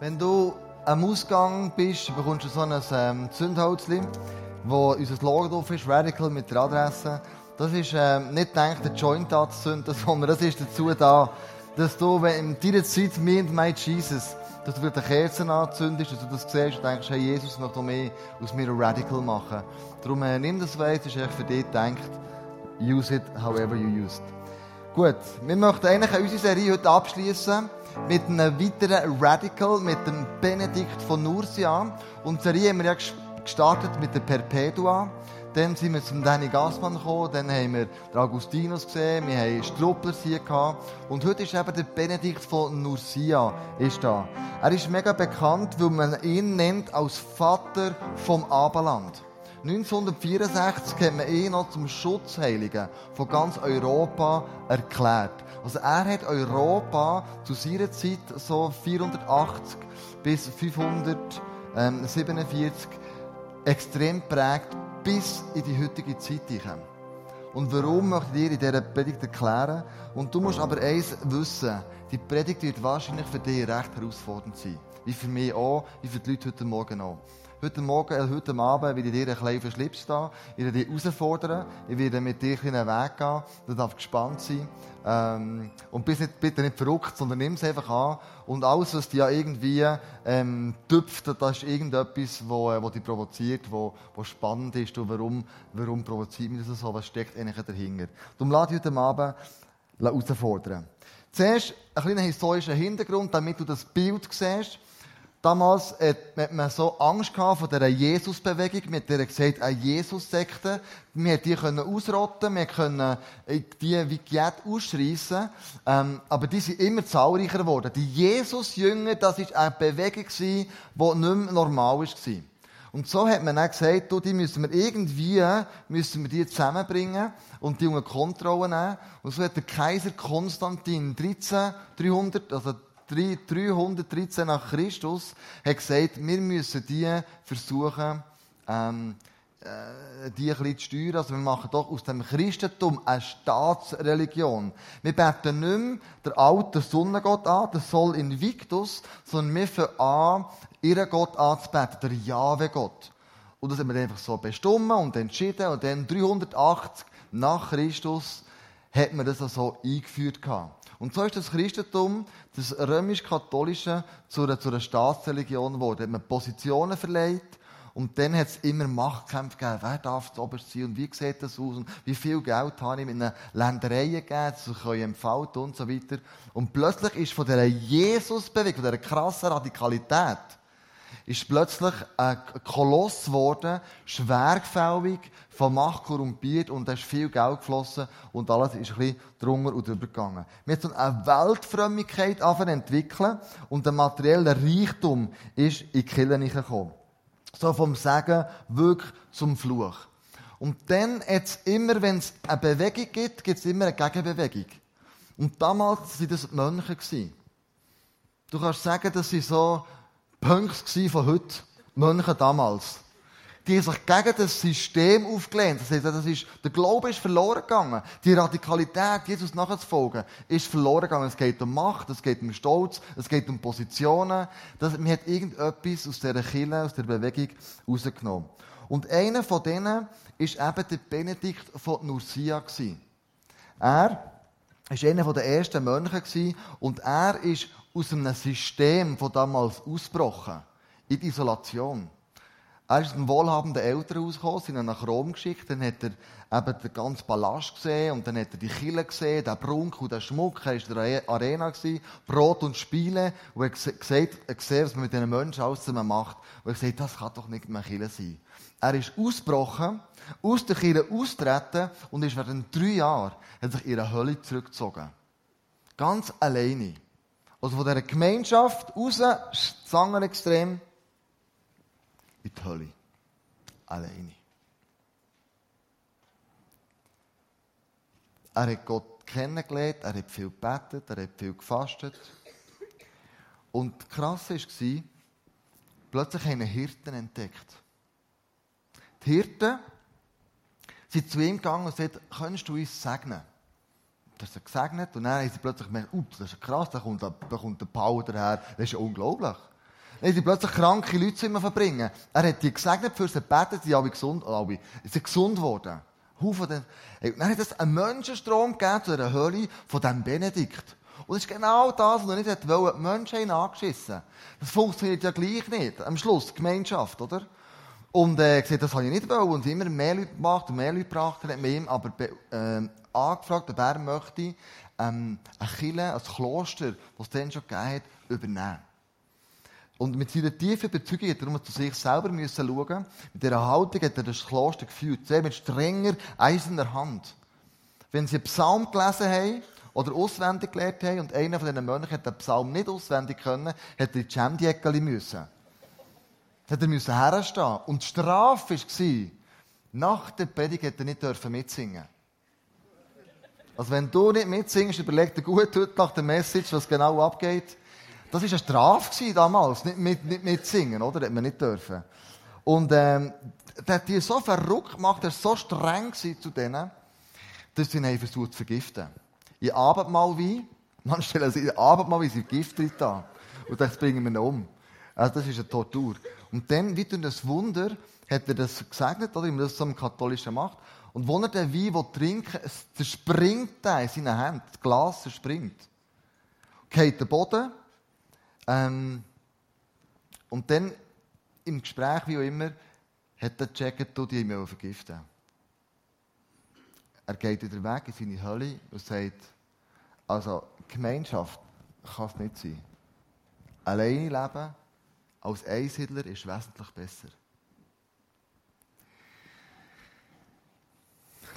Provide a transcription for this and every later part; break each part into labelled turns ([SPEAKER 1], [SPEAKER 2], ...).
[SPEAKER 1] Wenn du am Ausgang bist, bekommst du so ein ähm, Zündholzli, wo unser Logo drauf ist, Radical mit der Adresse. Das ist ähm, nicht gedacht, den Joint anzuzünden, sondern das ist dazu da, dass du, wenn in deiner Zeit me and my Jesus, dass du wieder Kerzen anzündest, dass du das siehst und denkst, hey, Jesus möchte mehr aus mir Radical machen. Darum äh, nimm das weit, das ist echt für dich gedacht. Use it however you use it. Gut, wir möchten eigentlich unsere Serie heute abschließen mit einem weiteren Radical, mit dem Benedikt von Nursia. Und die Serie haben wir ja gestartet mit der Perpetua. Dann sind wir zum Danny Gassmann gekommen, dann haben wir den Augustinus gesehen, wir haben Strupplers hier gehabt. Und heute ist eben der Benedikt von Nursia ist da. Er ist mega bekannt, weil man ihn nennt als Vater vom Abendland. 1964 hat man ihn noch zum Schutzheiligen von ganz Europa erklärt. Also er hat Europa zu seiner Zeit so 480 bis 547 extrem prägt bis in die heutige Zeit hinein. Und warum möchte ich dir in dieser Predigt erklären? Und du musst aber eins wissen, die Predigt wird wahrscheinlich für dich recht herausfordernd sein. Wie für mich auch, wie für die Leute heute Morgen auch. Heute Morgen, äh, heute Abend werde ich dir ein kleinen Verschlips da. Ich werde dich herausfordern. Ich werde mit dir einen Weg gehen. Du darfst gespannt sein. Ähm, und bist nicht, bitte nicht verrückt, sondern nimm es einfach an. Und alles, was dich ja irgendwie ähm, tüpft, das ist irgendetwas, wo, äh, wo dich provoziert, wo, wo spannend ist. Und warum, warum provoziert mich das so? Was steckt eigentlich dahinter? Darum lade ich heute Abend herausfordern. Zuerst ein kleiner historischer Hintergrund, damit du das Bild siehst. Damals hat man so Angst gehabt vor dieser Jesus-Bewegung. Man hat gesagt, eine Jesus-Sekte. Wir die können ausrotten, wir können die wie jetzt ausschreissen. Ähm, aber die sind immer zahlreicher geworden. Die Jesus-Jünger, das war eine Bewegung, die nicht mehr normal war. Und so hat man dann gesagt, du, die müssen wir irgendwie, müssen wir die zusammenbringen und die unter Kontrolle nehmen. Und so hat der Kaiser Konstantin 13, 300, also 313 nach Christus, hat gesagt, wir müssen die versuchen, ähm, äh, die ein bisschen zu steuern. Also wir machen doch aus dem Christentum eine Staatsreligion. Wir beten nicht mehr den alten Sonnengott an, das Sol Invictus, sondern wir fangen an, ihren Gott anzubeten, der Jahwe-Gott. Und das haben wir einfach so bestimmt und entschieden. Und dann 380 nach Christus hat man das so also eingeführt gehabt. Und so ist das Christentum, das römisch-katholische, zu einer, zu einer Staatsreligion geworden. Hat man Positionen verleiht. Und dann hat es immer Machtkämpfe gegeben. Wer darf zu oberst sein? Und wie sieht das aus? Und wie viel Geld habe ich mit einer Ländereien gegeben, dass ich entfalten und so weiter. Und plötzlich ist von dieser Jesus-Bewegung, von dieser krassen Radikalität, ist plötzlich ein Koloss geworden, schwergefällig, von Macht korrumpiert und da ist viel Geld geflossen und alles ist ein bisschen drunter und drüber gegangen. Wir haben eine Weltfrömmigkeit entwickeln und der materielle Reichtum ist in die Kirche gekommen. So vom Segen wirklich zum Fluch. Und dann jetzt immer, wenn es eine Bewegung gibt, gibt es immer eine Gegenbewegung. Und damals waren das die Mönche. Du kannst sagen, dass sie so Punks von heute, Mönche damals. Die haben sich gegen das System aufgelehnt. Das heißt, das ist, der Glaube ist verloren gegangen. Die Radikalität, Jesus nachzufolgen, ist verloren gegangen. Es geht um Macht, es geht um Stolz, es geht um Positionen. Das, man hat irgendetwas aus dieser Kirche, aus der Bewegung rausgenommen. Und einer von denen ist eben der Benedikt von Nursia. Er war einer der ersten Mönche und er ist aus einem System von damals ausgebrochen. In die Isolation. Er ist ein wohlhabender Eltern rausgekommen, sind ihn nach Rom geschickt, dann hat er eben den ganzen Palast gesehen und dann hat er die Kille gesehen, den Prunk und den Schmuck, er war in der Arena, gewesen, Brot und Spiele und er hat gesehen, was man mit diesen Menschen alles zusammen macht und er hat gesagt, das kann doch nicht mehr Kille sein. Er ist ausgebrochen, aus der Kille austreten und ist während drei Jahren hat sich in eine Hölle zurückgezogen. Ganz alleine. Also von dieser Gemeinschaft raus, das andere Extrem, in die Hölle. Alleine. Er hat Gott kennengelernt, er hat viel gebetet, er hat viel gefastet. Und krass war, plötzlich haben Hirten entdeckt. Die Hirten sind zu ihm gegangen und sagten, könntest du uns segnen? Das ist gesegnet und dann haben sie plötzlich gemerkt, uh, das ist krass, da kommt, da kommt der Power daher, das ist ja unglaublich. Dann sie plötzlich kranke Leute zu ihm verbringen. Er hat die gesegnet für sie gebeten, die alle gesund, alle, sind gesund geworden. Haufen dann, hat es einen Menschenstrom gegeben zu der Hölle von diesem Benedikt. Und das ist genau das, was er nicht wollte. Die Menschen haben angeschissen. Das funktioniert ja gleich nicht. Am Schluss, Gemeinschaft, oder? Und er äh, gesagt, das habe ich nicht wollen. Und immer mehr Leute gemacht und mehr Leute gebracht. Er hat mit ihm aber äh, angefragt, ob er möchte, ähm, eine Kirche, ein Kloster, das es dann schon gegeben hat, übernehmen. Und mit seiner tiefen Überzeugung hat er zu sich selber müssen schauen. Mit dieser Haltung hat er das Kloster geführt. Sehr mit strenger, eiserner Hand. Wenn sie einen Psalm gelesen haben, oder auswendig gelernt haben, und einer von diesen Mönchen hat den Psalm nicht auswendig können, hat er in die Schemdiäckeli müssen. Hat er müssen herstehen. Und die Strafe war, nach der Predigt hätte er nicht mitsingen Also wenn du nicht mitsingst, überleg dir gut heute nach der Message, was genau abgeht. Das war eine Strafe damals, nicht, mit, nicht mitsingen, oder? Hätte man nicht dürfen. Und ähm, der hat die so verrückt gemacht, er war so streng zu denen, dass sie ihn versucht zu vergiften in Abendmahlwein. Man stellen sich in Abendmahlwein Gift drin da. Und das bringen wir ihn um. Also das ist eine Tortur. Und dann, wie durch das Wunder, hat er das gesegnet, oder, wie man das so im Katholischen macht. Und wo er den Wein will trinken es zerspringt er in seinen Händen. Das Glas zerspringt. Geht der Boden. Ähm, und dann, im Gespräch, wie auch immer, hat er gecheckt, du die mich vergiften. Er geht wieder weg in seine Hölle und sagt, also Gemeinschaft kann es nicht sein. Alleine leben als Einsiedler ist wesentlich besser.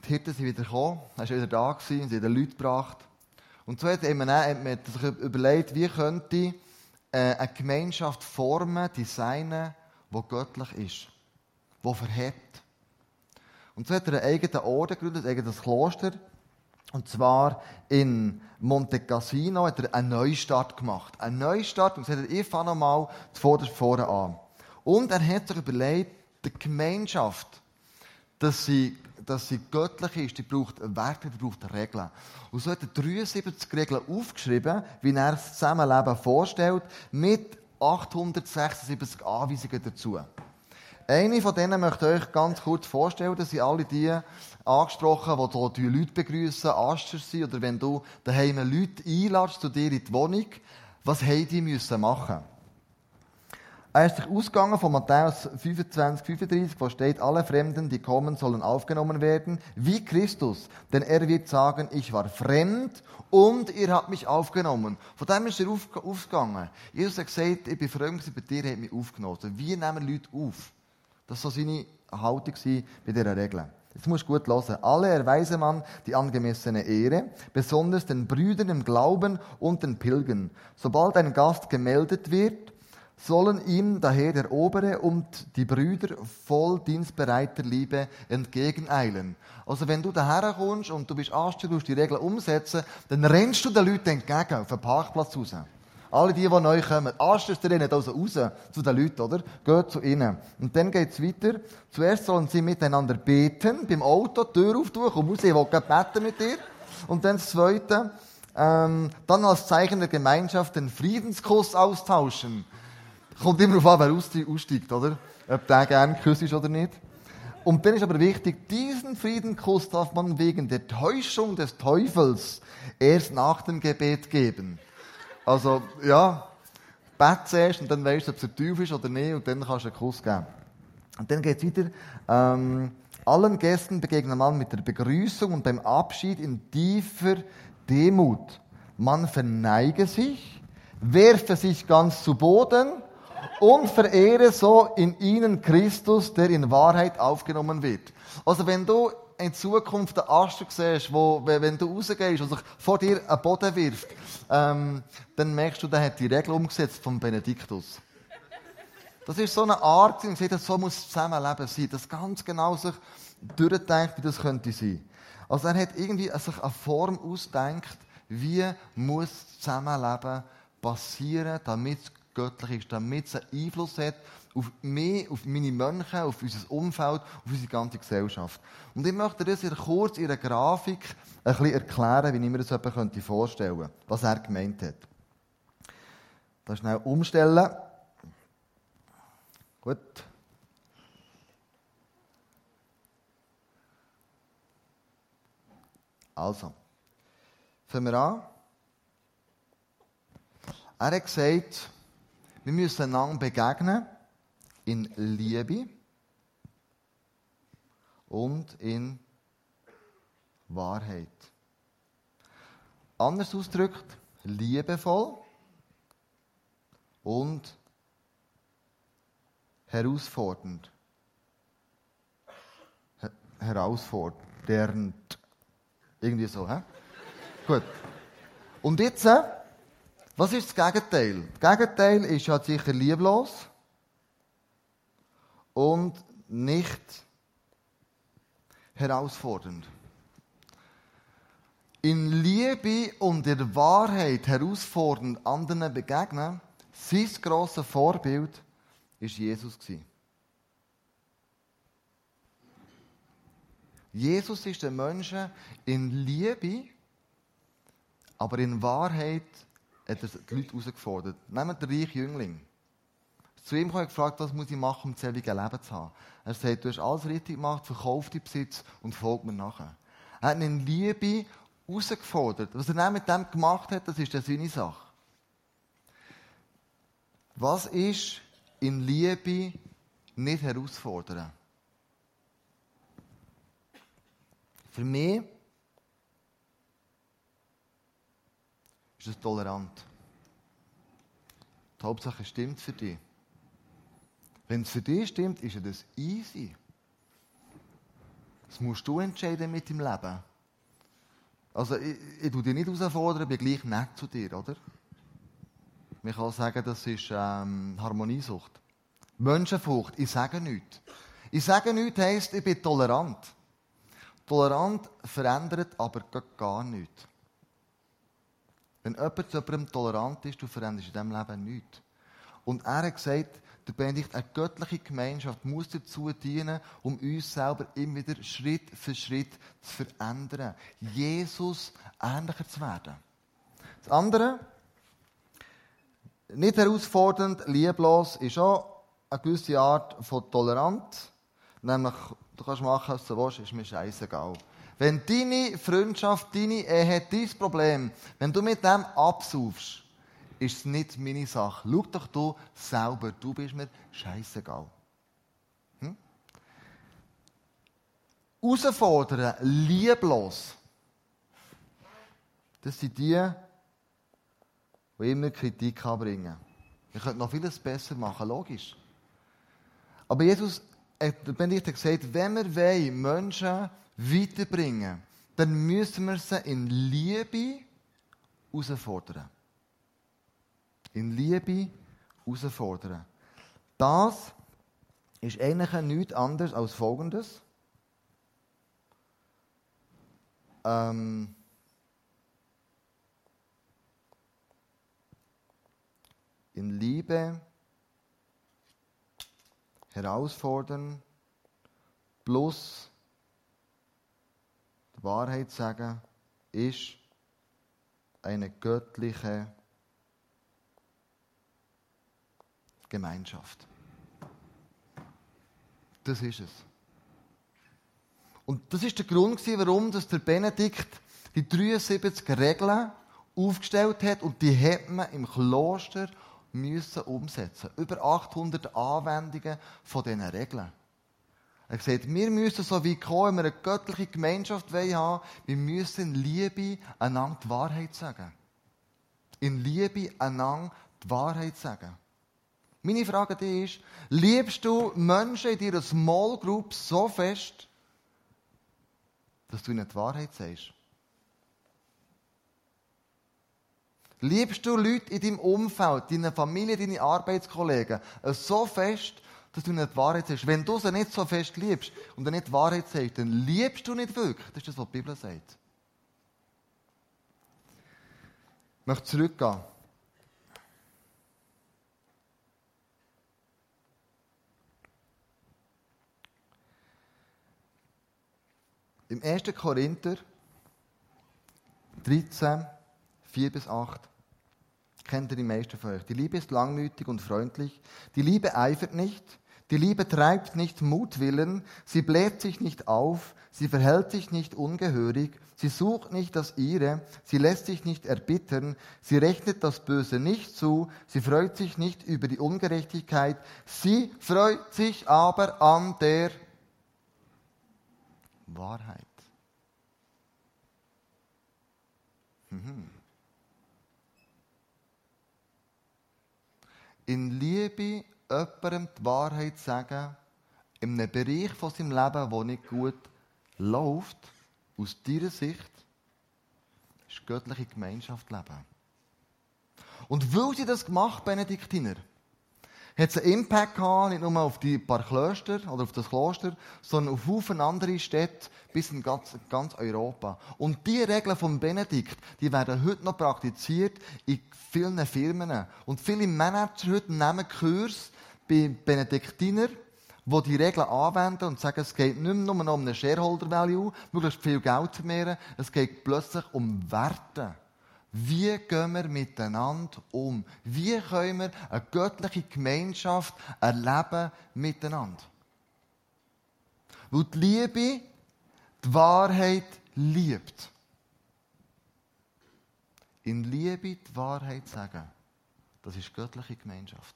[SPEAKER 1] Die Hirten sind wieder gekommen, er war wieder da, gewesen, sie haben Leute gebracht. Und so hat man sich überlegt, wie könnte äh, eine Gemeinschaft formen, designen, die göttlich ist, die verhebt. Und so hat er einen eigenen Orden gegründet, ein eigenes Kloster. Und zwar in Monte Cassino hat er einen Neustart gemacht. Einen Neustart, und sagt er, ich fange nochmal zuvorderst vorne an. Und er hat sich überlegt, die Gemeinschaft, dass sie, dass sie göttlich ist, die braucht Werte, die braucht Regeln. Und so hat er 73 Regeln aufgeschrieben, wie er das Zusammenleben vorstellt, mit 876 Anweisungen dazu. Eine von denen möchte ich euch ganz kurz vorstellen. Das sind alle die angesprochen, die hier Leute begrüßen, Aster sind, oder wenn du daheim Leute einladest zu dir in die Wohnung, was haben die müssen machen? Er ist sich ausgegangen von Matthäus 25, 35, wo steht, alle Fremden, die kommen, sollen aufgenommen werden, wie Christus. Denn er wird sagen, ich war fremd und ihr habt mich aufgenommen. Von dem ist er aufgegangen. Jesus hat gesagt, ich bin fremd bei dir, habt mich aufgenommen. Wie nehmen Leute auf? Das war seine Haltung bei dieser Regel. Jetzt musst du gut hören. Alle erweise man die angemessene Ehre, besonders den Brüdern im Glauben und den Pilgern. Sobald ein Gast gemeldet wird, sollen ihm daher der Obere und die Brüder voll dienstbereiter Liebe entgegeneilen. Also wenn du daher kommst und du bist anständig, du die Regeln umsetzen, dann rennst du den Leuten entgegen, auf den Parkplatz raus. Alle die, die neu kommen. Anstens rennen also raus zu den Leuten, oder? Geht zu ihnen. Und dann geht's weiter. Zuerst sollen sie miteinander beten, beim Auto, die Tür auftun, komm raus, ich will beten mit dir. Und dann das Zweite, ähm, dann als Zeichen der Gemeinschaft den Friedenskuss austauschen. Kommt immer auf an, wer aussteigt, oder? Ob der gerne küsst oder nicht. Und dann ist aber wichtig, diesen Friedenskuss darf man wegen der Täuschung des Teufels erst nach dem Gebet geben. Also, ja, bett zuerst und dann weißt du, ob es ein Teufel ist oder nicht und dann kannst du einen Kuss geben. Und dann geht es weiter. Ähm, allen Gästen begegnet man mit der Begrüßung und beim Abschied in tiefer Demut. Man verneige sich, werfe sich ganz zu Boden und verehre so in ihnen Christus, der in Wahrheit aufgenommen wird. Also wenn du in Zukunft einen Aster siehst, wo, wenn du rausgehst und sich vor dir einen Boden wirft, ähm, dann merkst du, der hat die Regel umgesetzt von Benediktus. Das ist so eine Art, und sagt, so muss das Zusammenleben sein, dass ganz genau sich durchdenkt, wie das könnte sein. Also er hat irgendwie sich eine Form ausgedacht, wie muss das Zusammenleben passieren, damit es göttlich ist, damit es einen Einfluss hat auf mich, auf meine Mönche, auf unser Umfeld, auf unsere ganze Gesellschaft. Und ich möchte das in kurz in einer Grafik ein bisschen erklären, wie ich mir das jemand vorstellen könnte, was er gemeint hat. Das schnell umstellen. Gut. Also, fangen wir an. Er hat gesagt, wir müssen einander begegnen in Liebe und in Wahrheit. Anders ausgedrückt, liebevoll und herausfordernd. Her herausfordernd. Irgendwie so, hä? Gut. Und jetzt, äh, was ist das Gegenteil? Das Gegenteil ist ja sicher lieblos und nicht herausfordernd. In Liebe und in Wahrheit herausfordernd anderen begegnen, sein grosses Vorbild war Jesus. Jesus ist den Menschen in Liebe, aber in Wahrheit hat er die Leute herausgefordert. Nehmt den reichen Jüngling. Zu ihm habe ich gefragt, was muss ich machen, um das ewige Leben zu haben. Er sagt, du hast alles richtig gemacht, verkauf deinen Besitz und folg mir nachher. Er hat ihn in Liebe herausgefordert. Was er dann mit dem gemacht hat, das ist seine Sache. Was ist in Liebe nicht herausfordern? Für mich ist es tolerant. Die Hauptsache stimmt für dich. Wenn es für dich stimmt, ist es easy. Das musst du entscheiden mit deinem Leben. Also, ich, ich tue dich nicht herausfordern, bin gleich nett zu dir, oder? Man kann sagen, das ist ähm, Harmoniesucht. Menschenfurcht, ich sage nichts. Ich sage nichts heisst, ich bin tolerant. Tolerant verändert aber gar nichts. Wenn jemand zu jemandem tolerant ist, du veränderst in diesem Leben nichts. Und er hat gesagt, der Benedikt, eine göttliche Gemeinschaft muss dazu dienen, um uns selber immer wieder Schritt für Schritt zu verändern. Jesus ähnlicher zu werden. Das andere, nicht herausfordernd, lieblos, ist auch eine gewisse Art von Toleranz. Nämlich, du kannst machen, was du willst, ist mir scheißegal. Wenn deine Freundschaft, deine Ehe, dein Problem, wenn du mit dem absaufst, ist es nicht meine Sache. Schau doch du selber, du bist mir scheißegal. Hm? Herausfordern, lieblos. Das sind die, die immer Kritik anbringen. Wir könnten noch vieles besser machen, logisch. Aber Jesus, Benedikt hat gesagt, wenn wir Menschen weiterbringen dann müssen wir sie in Liebe herausfordern in Liebe herausfordern. Das ist eigentlich nichts anderes als Folgendes. Ähm, in Liebe herausfordern plus Wahrheit sagen ist eine göttliche Gemeinschaft. Das ist es. Und das ist der Grund, warum dass der Benedikt die 73 Regeln aufgestellt hat und die hat man im Kloster müssen umsetzen. Über 800 Anwendungen von diesen Regeln. Er sagt, wir müssen so wie kommen, wenn wir eine göttliche Gemeinschaft haben wir müssen in Liebe einander die Wahrheit sagen. In Liebe einander die Wahrheit sagen. Meine Frage dir ist, liebst du Menschen in deiner Small Group so fest, dass du ihnen die Wahrheit sagst? Liebst du Leute in deinem Umfeld, deine Familie, deine Arbeitskollegen so fest, dass du ihnen die Wahrheit sagst? Wenn du sie nicht so fest liebst und nicht die Wahrheit sagst, dann liebst du nicht wirklich. Das ist das, was die Bibel sagt. Ich möchte zurückgehen. Im 1. Korinther 13, 4 bis 8 kennt ihr die meisten von euch. Die Liebe ist langmütig und freundlich. Die Liebe eifert nicht. Die Liebe treibt nicht Mutwillen, sie bläht sich nicht auf, sie verhält sich nicht ungehörig, sie sucht nicht das Ihre, sie lässt sich nicht erbittern, sie rechnet das Böse nicht zu, sie freut sich nicht über die Ungerechtigkeit, sie freut sich aber an der Wahrheit. Mhm. In Liebe jemandem die Wahrheit sagen, in einem Bereich von seinem Leben, der nicht gut läuft, aus deiner Sicht, ist göttliche Gemeinschaft leben. Und weil sie das gemacht, Benediktiner, hat es einen Impact gehabt, nicht nur auf die paar Klöster oder auf das Kloster, sondern auf viele andere Städte bis in ganz, ganz Europa. Und die Regeln von Benedikt, die werden heute noch praktiziert in vielen Firmen. Und viele Manager heute nehmen Kurs bei Benediktiner, die die Regeln anwenden und sagen, es geht nicht nur um eine Shareholder Value, möglichst viel Geld zu vermehren, es geht plötzlich um Werte. Wie gehen wir miteinander um? Wie können wir eine göttliche Gemeinschaft erleben miteinander? Weil die Liebe die Wahrheit liebt. In Liebe die Wahrheit sagen, das ist göttliche Gemeinschaft.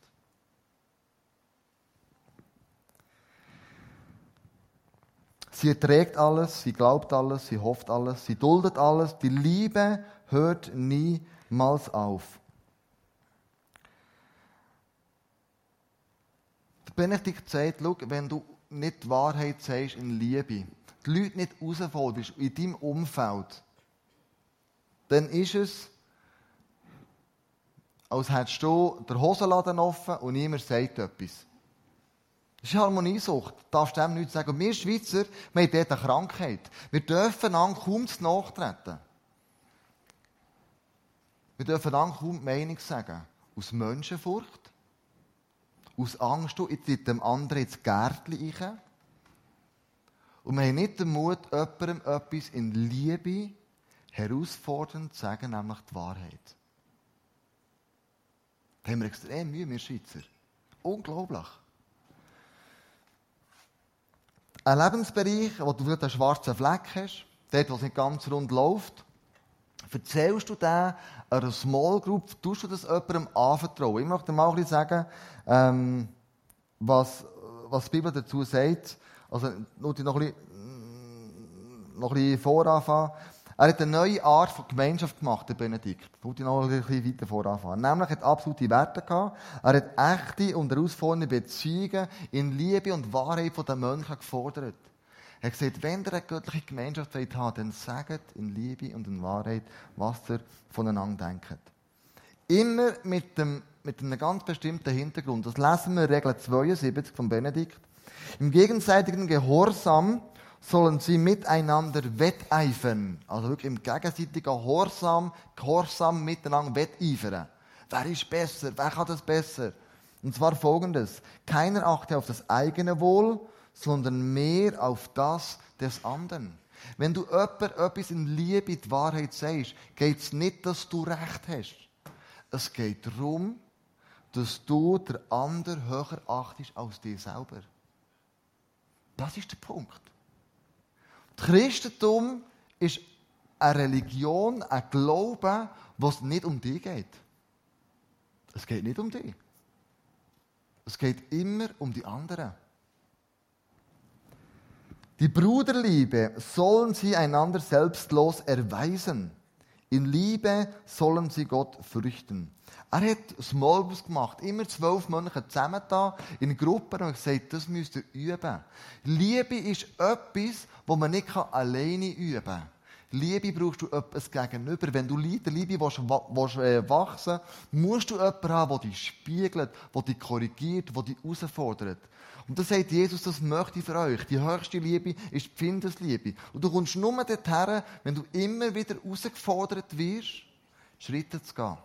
[SPEAKER 1] Sie erträgt alles, sie glaubt alles, sie hofft alles, sie duldet alles. Die Liebe hört niemals auf. Der Benedikt sagt, schau, wenn du nicht die Wahrheit sagst in Liebe, die Leute nicht herausforderst in deinem Umfeld, dann ist es, als hättest du den Hosenladen offen und niemand sagt etwas. Das ist Harmoniesucht. Du darfst dem nichts sagen. Und wir Schweizer, wir haben dort eine Krankheit. Wir dürfen an kaum zu nachtreten. Wir dürfen dann kaum die Meinung sagen. Aus Menschenfurcht, aus Angst, ich tritt dem anderen ins Gärtchen rein. Und wir haben nicht den Mut, jemandem etwas in Liebe herausfordernd zu sagen, nämlich die Wahrheit. Da haben wir extrem Mühe, wir Schweizer. Unglaublich. Ein Lebensbereich, wo du vielleicht einen schwarzen Fleck hast, dort, wo es nicht ganz rund läuft, erzählst du den einer Small Group, tust du das jemandem anvertrauen? Ich möchte mal ein bisschen sagen, ähm, was, was die Bibel dazu sagt. Also, nur noch ein bisschen, noch ein bisschen voranfangen. Er hat eine neue Art von Gemeinschaft gemacht, der Benedikt. Ich wollte noch ein bisschen weiter voranfangen. Nämlich hat absolute Werte gehabt. Er hat echte und herausfordernde Beziehungen in Liebe und Wahrheit von den Menschen gefordert. Er gesagt, wenn ihr eine göttliche Gemeinschaft habt, dann sagt in Liebe und in Wahrheit, was ihr voneinander denkt. Immer mit, dem, mit einem ganz bestimmten Hintergrund. Das lesen wir in Regel 72 von Benedikt. Im gegenseitigen Gehorsam sollen sie miteinander wetteifern. Also wirklich im gegenseitigen Gehorsam, Gehorsam miteinander wetteifern. Wer ist besser? Wer kann das besser? Und zwar folgendes. Keiner achte auf das eigene Wohl, sondern mehr auf das des anderen. Wenn du jemand etwas in Liebe, die Wahrheit sagst, geht es nicht, dass du Recht hast. Es geht darum, dass du der andere höher achtest als dir selber. Das ist der Punkt. Christentum ist eine Religion, ein Glaube, wo es nicht um dich geht. Es geht nicht um dich. Es geht immer um die anderen. Die Bruderliebe sollen sie einander selbstlos erweisen. In Liebe sollen sie Gott fürchten. Er hat Smallbus gemacht, immer zwölf Monate zusammen da, in Gruppen und gesagt, das müsst ihr üben. Liebe ist etwas, wo man nicht alleine üben kann. Liebe brauchst du etwas gegenüber. Wenn du Liebe, Liebe willst, willst, äh, wachsen musst du jemanden haben, der dich spiegelt, der dich korrigiert, der dich herausfordert. Und das sagt Jesus, das möchte ich für euch. Die höchste Liebe ist die Pfindesliebe. Und du kommst nur dorthin, wenn du immer wieder herausgefordert wirst, Schritte zu gehen.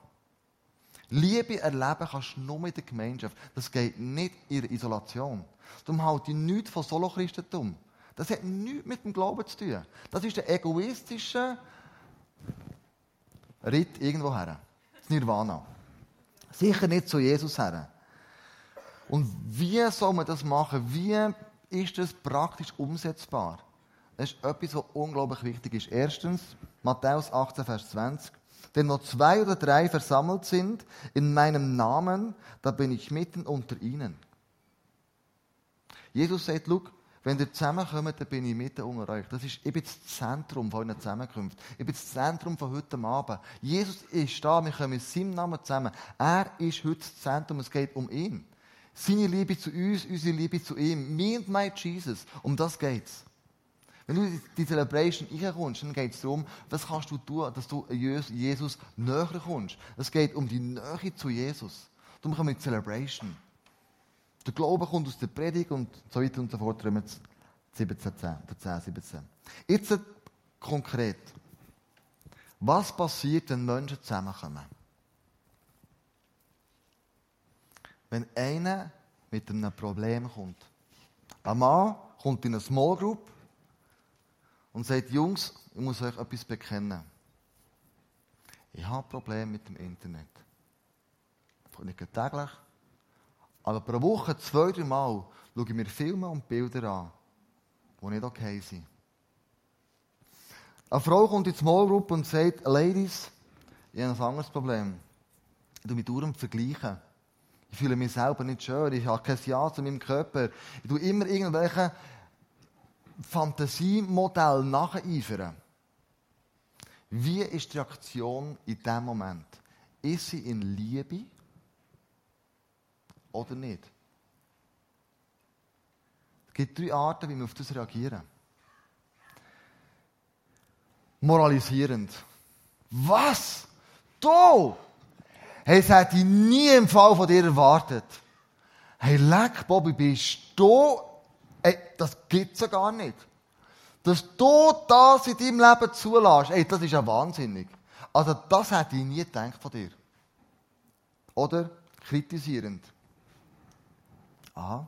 [SPEAKER 1] Liebe erleben kannst du nur in der Gemeinschaft. Das geht nicht in der Isolation. Darum halte ich nichts von Solo-Christentum. Das hat nichts mit dem Glauben zu tun. Das ist der egoistische Ritt irgendwo her. Das Nirvana. Sicher nicht zu Jesus her. Und wie soll man das machen? Wie ist das praktisch umsetzbar? Das ist etwas, was unglaublich wichtig ist. Erstens, Matthäus 18, Vers 20. Denn noch zwei oder drei versammelt sind in meinem Namen, da bin ich mitten unter ihnen. Jesus sagt, schau, wenn ihr zusammenkommt, dann bin ich mitten unter euch. Das ist, ich bin das Zentrum von euren Zusammenkünften. Ich bin das Zentrum von heute Abend. Jesus ist da, wir kommen in seinem Namen zusammen. Er ist heute das Zentrum, es geht um ihn. Seine Liebe zu uns, unsere Liebe zu ihm. Me and my Jesus. Um das geht's. Wenn du in die Celebration reinkommst, dann geht es darum, was kannst du tun, dass du Jesus näher kommst. Es geht um die Nähe zu Jesus. Darum kommen wir in die Celebration. Der Glaube kommt aus der Predigt und so weiter und so fort. 17, 10, 10, 17. Jetzt konkret. Was passiert, wenn Menschen zusammenkommen? Wenn einer mit einem Problem kommt. Ein Mann kommt in eine Small Group und sagt, Jungs, ich muss euch etwas bekennen. Ich habe Probleme mit dem Internet. Nicht täglich, aber pro Woche zwei, drei Mal schaue ich mir Filme und Bilder an, die nicht okay sind. Eine Frau kommt in die Small Group und sagt, Ladies, ich habe ein anderes Problem. Ich tue mich dauernd vergleichen. Ich fühle mich selber nicht schön. Ich habe kein Ja zu meinem Körper. Ich tue immer irgendwelche Fantasiemodelle nacheifern. Wie ist die Reaktion in diesem Moment? Ist sie in Liebe oder nicht? Es gibt drei Arten, wie wir auf das reagieren. Moralisierend. Was? Du? Hey, das hätte ich nie im Fall von dir erwartet. Hey, leck, Bobby, bist du Ey, das gibt's ja gar nicht. Dass du das in deinem Leben zulässt, ey, das ist ja wahnsinnig. Also, das hätte ich nie gedacht von dir. Oder kritisierend. Aha.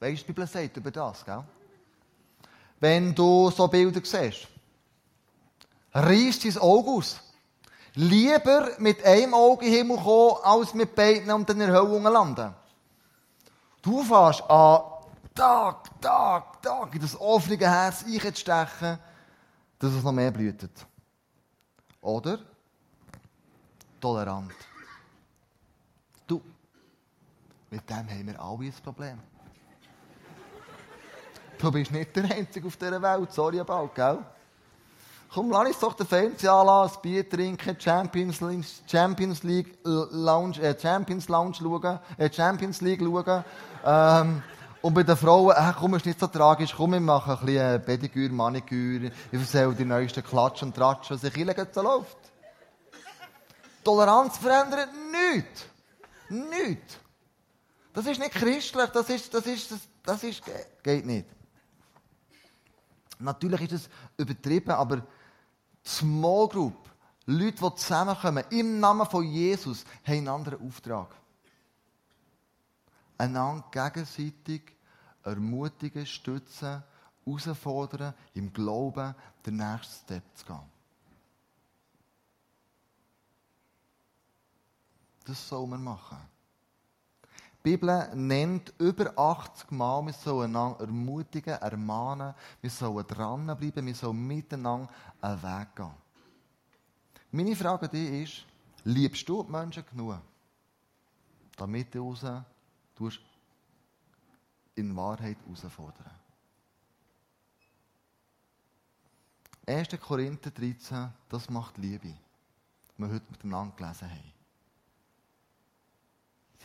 [SPEAKER 1] Weißt du, die Bibel sagt über das, gell? Wenn du so Bilder siehst, reißt dein Auge aus. Lieber mit einem Auge in den Himmel kommen, als mit beiden und der Hölle landen. Du fährst an Tag, Tag, Tag in das offene Herz einzustechen, dass es noch mehr blühtet. Oder tolerant. Du, mit dem haben wir alle ein Problem. Du bist nicht der Einzige auf dieser Welt, sorry about, gell? Komm, lass uns doch den Fernseher anlassen, ein Bier trinken, Champions League, Champions League Lounge, äh, Champions Lounge schauen, äh, Champions League schauen. Ähm, und bei den Frauen, äh, komm, ist nicht so tragisch, komm, wir machen ein bisschen Pediküre, Maniküre, ich erzähle die neuesten Klatsch und Tratsch, was sich hier so läuft. Toleranz verändert nichts. Nichts. Das ist nicht christlich, das ist, das ist, das, das ist, geht nicht. Natürlich ist es übertrieben, aber Small Group, Leute, die zusammenkommen, im Namen von Jesus, haben einen anderen Auftrag. Einander gegenseitig ermutigen, stützen, herausfordern, im Glauben den nächsten Step zu gehen. Das soll man machen. Bibel nennt über 80 Mal, wir sollen einander ermutigen, ermahnen, wir sollen dranbleiben, wir sollen miteinander einen Weg gehen. Meine Frage an dich ist, liebst du die Menschen genug, damit du tust, in Wahrheit herausfordern? 1. Korinther 13, das macht Liebe. Wir heute miteinander gelesen haben.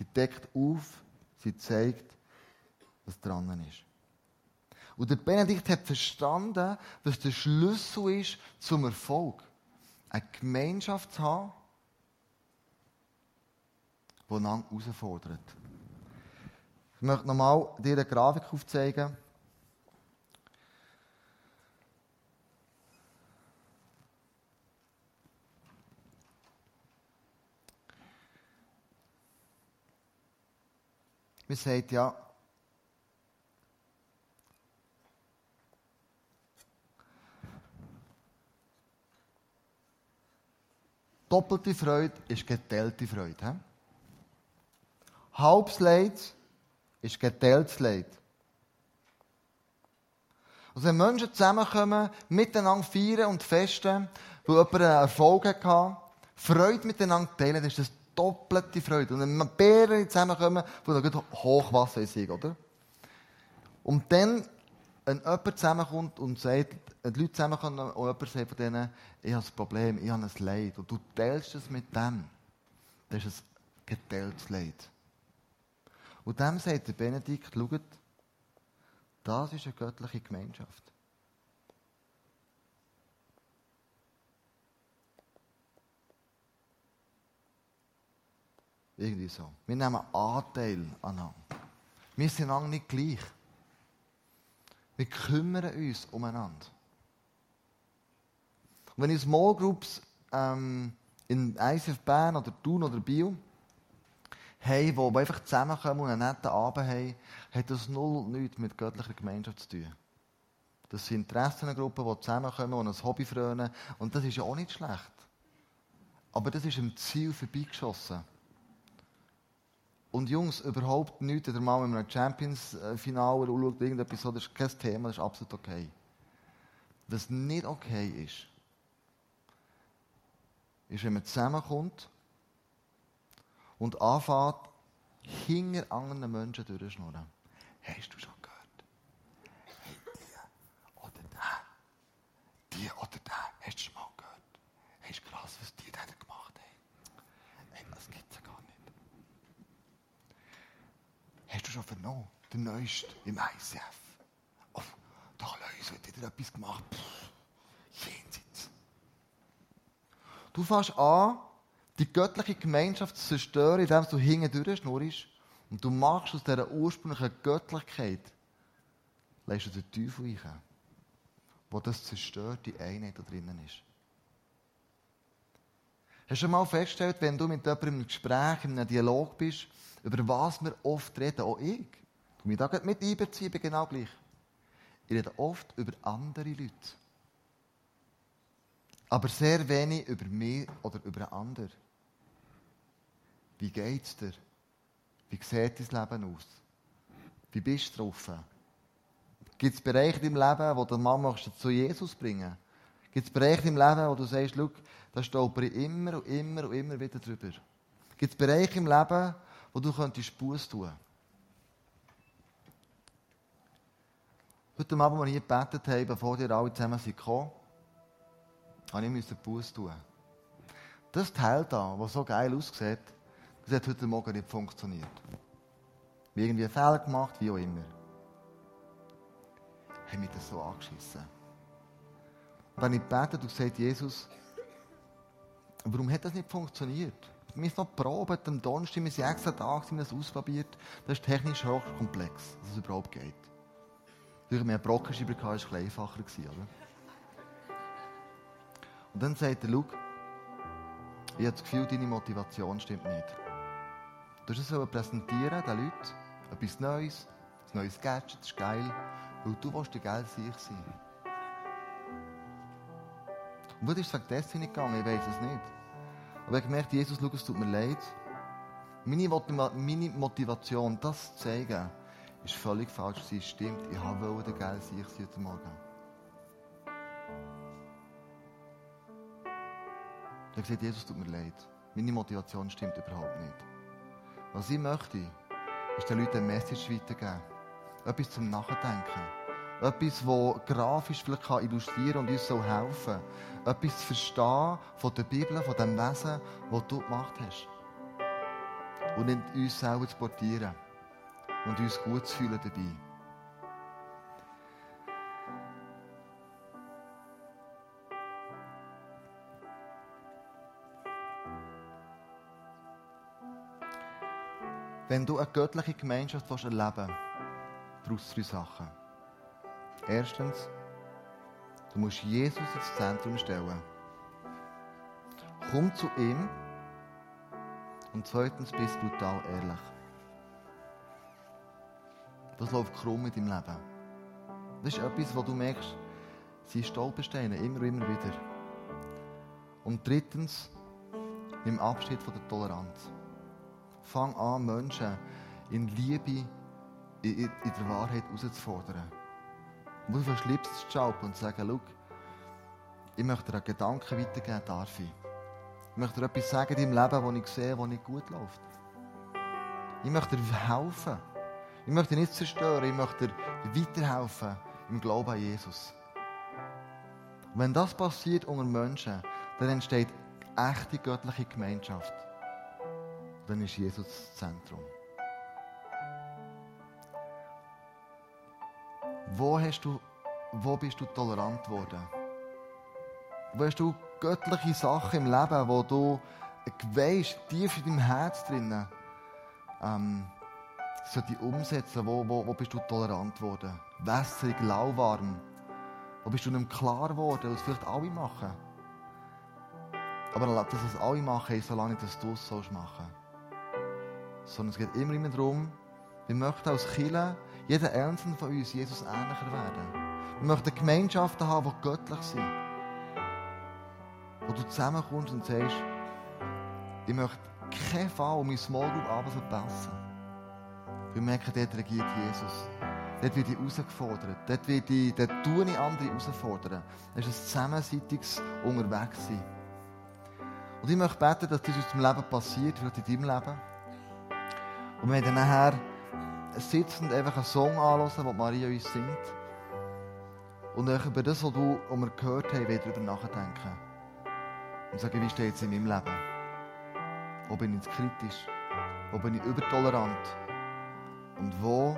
[SPEAKER 1] Sie deckt auf, sie zeigt, was dran ist. Und der Benedikt hat verstanden, dass der Schlüssel ist zum Erfolg. Eine Gemeinschaft zu haben, die einander herausfordert. Ich möchte nochmal dir eine Grafik aufzeigen. Man sagt ja, doppelte Freude ist geteilte Freude. He? Halbes Leid ist geteiltes Leid. Also wenn Menschen zusammenkommen, miteinander feiern und festen, weil jemand einen Erfolg hatte, Freude miteinander teilen, ist das doppelte Freude. Und wenn mehrere zusammenkommen, wo dann Hochwasser ist, oder? Und dann, wenn jemand zusammenkommt und sagt, wenn die Leute zusammenkommen und jemand sagt von denen, ich habe ein Problem, ich habe ein Leid, und du teilst es mit dem, dann ist es geteiltes Leid. Und dem sagt der Benedikt, schaut, das ist eine göttliche Gemeinschaft. Irgendwie so. Wir nehmen Anteil aneinander. Wir sind lange nicht gleich. Wir kümmern uns umeinander. Und wenn ich Small Groups ähm, in ICF Bern oder Thun oder Bio haben, die einfach zusammenkommen und einen netten Abend haben, hat das null nichts mit göttlicher Gemeinschaft zu tun. Das sind Interessengruppen, die zusammenkommen und ein Hobby frönen. Und das ist ja auch nicht schlecht. Aber das ist am Ziel vorbeigeschossen. Und Jungs, überhaupt nichts, oder mal in einem Champions-Finale schaut, irgendetwas so, das ist kein Thema, das ist absolut okay. Was nicht okay ist, ist, wenn man zusammenkommt und anfängt, hinter anderen Menschen durchzuschnurren. Hast du schon gehört? Hey, die oder der, die oder der, hast du schon mal gehört? Hey, ist krass, was die da gemacht haben. Hey, das gibt es ja gar nicht. Hast du schon vernommen? Der Neueste im ICF. Oh, da Leute, hat wieder etwas gemacht. Pff, jenseits. Du fängst an, die göttliche Gemeinschaft zu zerstören, indem du hinten durchschnurrst. Und du machst aus dieser ursprünglichen Göttlichkeit, lässt du den Teufel ein, wo das zerstört, die Einheit da drinnen ist. Hast du schon mal festgestellt, wenn du mit jemandem im Gespräch, in einem Dialog bist, über was wir oft reden, auch ich, du mich da mit einbeziehen, bin genau gleich. Ich rede oft über andere Leute. Aber sehr wenig über mich oder über einen anderen. Wie geht es dir? Wie sieht dein Leben aus? Wie bist du drauf? Gibt es Bereiche in deinem Leben, wo du Mann möchtest, zu Jesus bringen Gibt es Bereiche im Leben, wo du sagst, schau, da stolper ich immer und immer und immer wieder drüber? Gibt es Bereiche im Leben, wo du könntest Buß tun Heute Abend, als wir hier gebetet haben, bevor ihr alle zusammen sind gekommen, habe ich Buß tun. Das Teil da, das so geil aussieht, das hat heute Morgen nicht funktioniert. Wie irgendwie einen Fehler gemacht, wie auch immer. Haben mich das so angeschissen. Habe ich gebetet und gesagt, Jesus, warum hat das nicht funktioniert? Wir sind noch probiert am Donnerstag, wir sind extra wir haben das ausprobiert. Das ist technisch hochkomplex, dass es überhaupt geht. Durch mehr Brockenschreiber war es ein einfacher. Oder? Und dann sagt er, schau, ich habe das Gefühl, deine Motivation stimmt nicht. Du hast es präsentieren, den Leuten, etwas Neues, ein neues Gadget, das ist geil, weil du willst der geil sein. Und wo ist wegen dessen gegangen? Ich weiß es nicht. Aber ich habe gemerkt, Jesus, schau, es tut mir leid. Meine, meine Motivation, das zu zeigen, ist völlig falsch. Sie stimmt, ich wollte der geil Sieg sein heute Morgen. Ich habe gesagt, Jesus, tut mir leid. Meine Motivation stimmt überhaupt nicht. Was ich möchte, ist den Leuten eine Message weitergeben. Etwas zum Nachdenken. Etwas, das grafisch vielleicht illustrieren und uns helfen soll. Etwas zu verstehen von der Bibel, von dem Wesen, das du gemacht hast. Und in uns selber zu portieren. Und uns gut zu fühlen dabei. Wenn du eine göttliche Gemeinschaft erleben willst, brauchst du drei Sachen. Erstens, du musst Jesus ins Zentrum stellen. Komm zu ihm. Und zweitens, bist brutal ehrlich. Das läuft krumm in deinem Leben. Das ist etwas, wo du merkst, sie Stolpersteine, immer und immer wieder. Und drittens, nimm Abschied von der Toleranz. Fang an, Menschen in Liebe, in, in der Wahrheit herauszufordern. Du musst auf Lips zu schalten und schau, ich möchte dir einen Gedanken weitergeben, darf ich. Ich möchte dir etwas sagen in deinem Leben, das ich sehe, das nicht gut läuft. Ich möchte dir helfen. Ich möchte dich nicht zerstören, ich möchte dir weiterhelfen im Glauben an Jesus. Und wenn das passiert unter Menschen, dann entsteht echte göttliche Gemeinschaft. Dann ist Jesus das Zentrum. Wo, hast du, wo bist du tolerant geworden? Wo hast du göttliche Sachen im Leben, wo du weißt, tief in deinem Herz drinnen, ähm, so die umsetzen, wo, wo, wo bist du tolerant geworden? Wässrig, lauwarm. Wo bist du nicht klar geworden, was vielleicht alle machen? Aber dass es alle machen, ist, solange dass du es machen sollst. Sondern es geht immer, immer darum, wir möchten als Kirche, jeder Einzelne von uns, Jesus ähnlicher werden. Wir möchten Gemeinschaften haben, die göttlich sind. Wo du zusammenkommst und sagst, ich möchte keinen Fall um meine Small Group Abend verpassen. Wir merken, dort regiert Jesus. Dort wird ich herausgefordert. Dort, wird ich, dort tue ich andere herausfordern. Das ist ein zusammenseitiges Unterwegssein. Und ich möchte beten, dass das in unserem Leben passiert, vielleicht in deinem Leben. Und wir dann nachher sitzend einfach einen Song anhören, den Maria uns singt. Und dann über das, was du was wir gehört haben, wieder darüber nachdenken. Und sagen, wie steht es in meinem Leben? Wo bin ich kritisch? Wo bin ich übertolerant? Und wo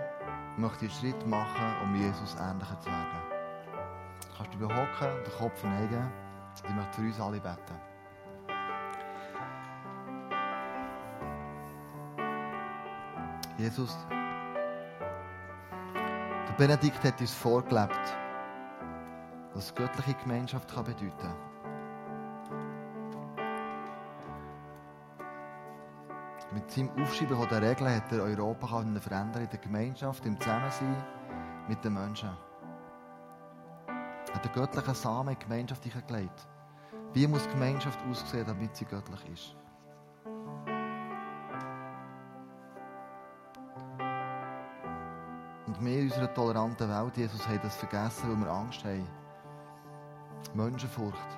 [SPEAKER 1] möchte ich einen Schritt machen, um Jesus ähnlicher zu werden? Du kannst du behocken, den Kopf neigen. Ich möchte für uns alle beten. Jesus, Benedikt hat uns vorgelebt, was göttliche Gemeinschaft kann bedeuten. Mit seinem Aufschreiben von der Regeln hat er Europa verändern in der Gemeinschaft, im Zusammensein mit den Menschen. Er hat den göttlichen Samen in die Gemeinschaft gelegt. Wie muss Gemeinschaft aussehen, damit sie göttlich ist? Und wir in unserer toleranten Welt, Jesus, haben das vergessen, weil wir Angst haben. Menschenfurcht.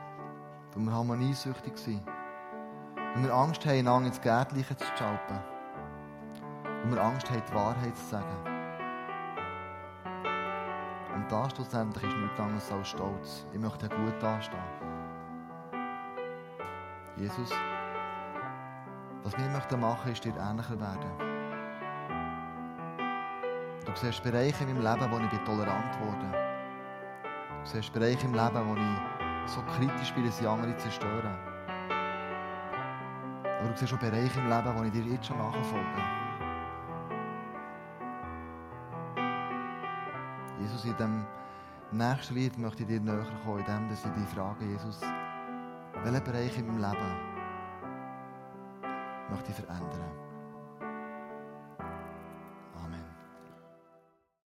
[SPEAKER 1] Weil wir harmoniesüchtig sind. Weil wir Angst haben, einander ins Gärtliche zu schalten. Weil wir Angst haben, die Wahrheit zu sagen. Und das schlussendlich ist nichts anderes als Stolz. Ich möchte gut dastehen. Jesus, was wir möchten machen, ist dir ähnlicher werden. Du siehst Bereiche in meinem Leben, wo ich tolerant wurde. Du siehst Bereiche im Leben, wo ich so kritisch bin, dass ich andere zerstöre. Aber du siehst auch Bereiche im Leben, wo ich dir jetzt schon nachfolge. Jesus, in dem nächsten Lied möchte ich dir näher kommen, indem dass ich dich frage, Jesus, welchen Bereich in meinem Leben möchte ich verändern?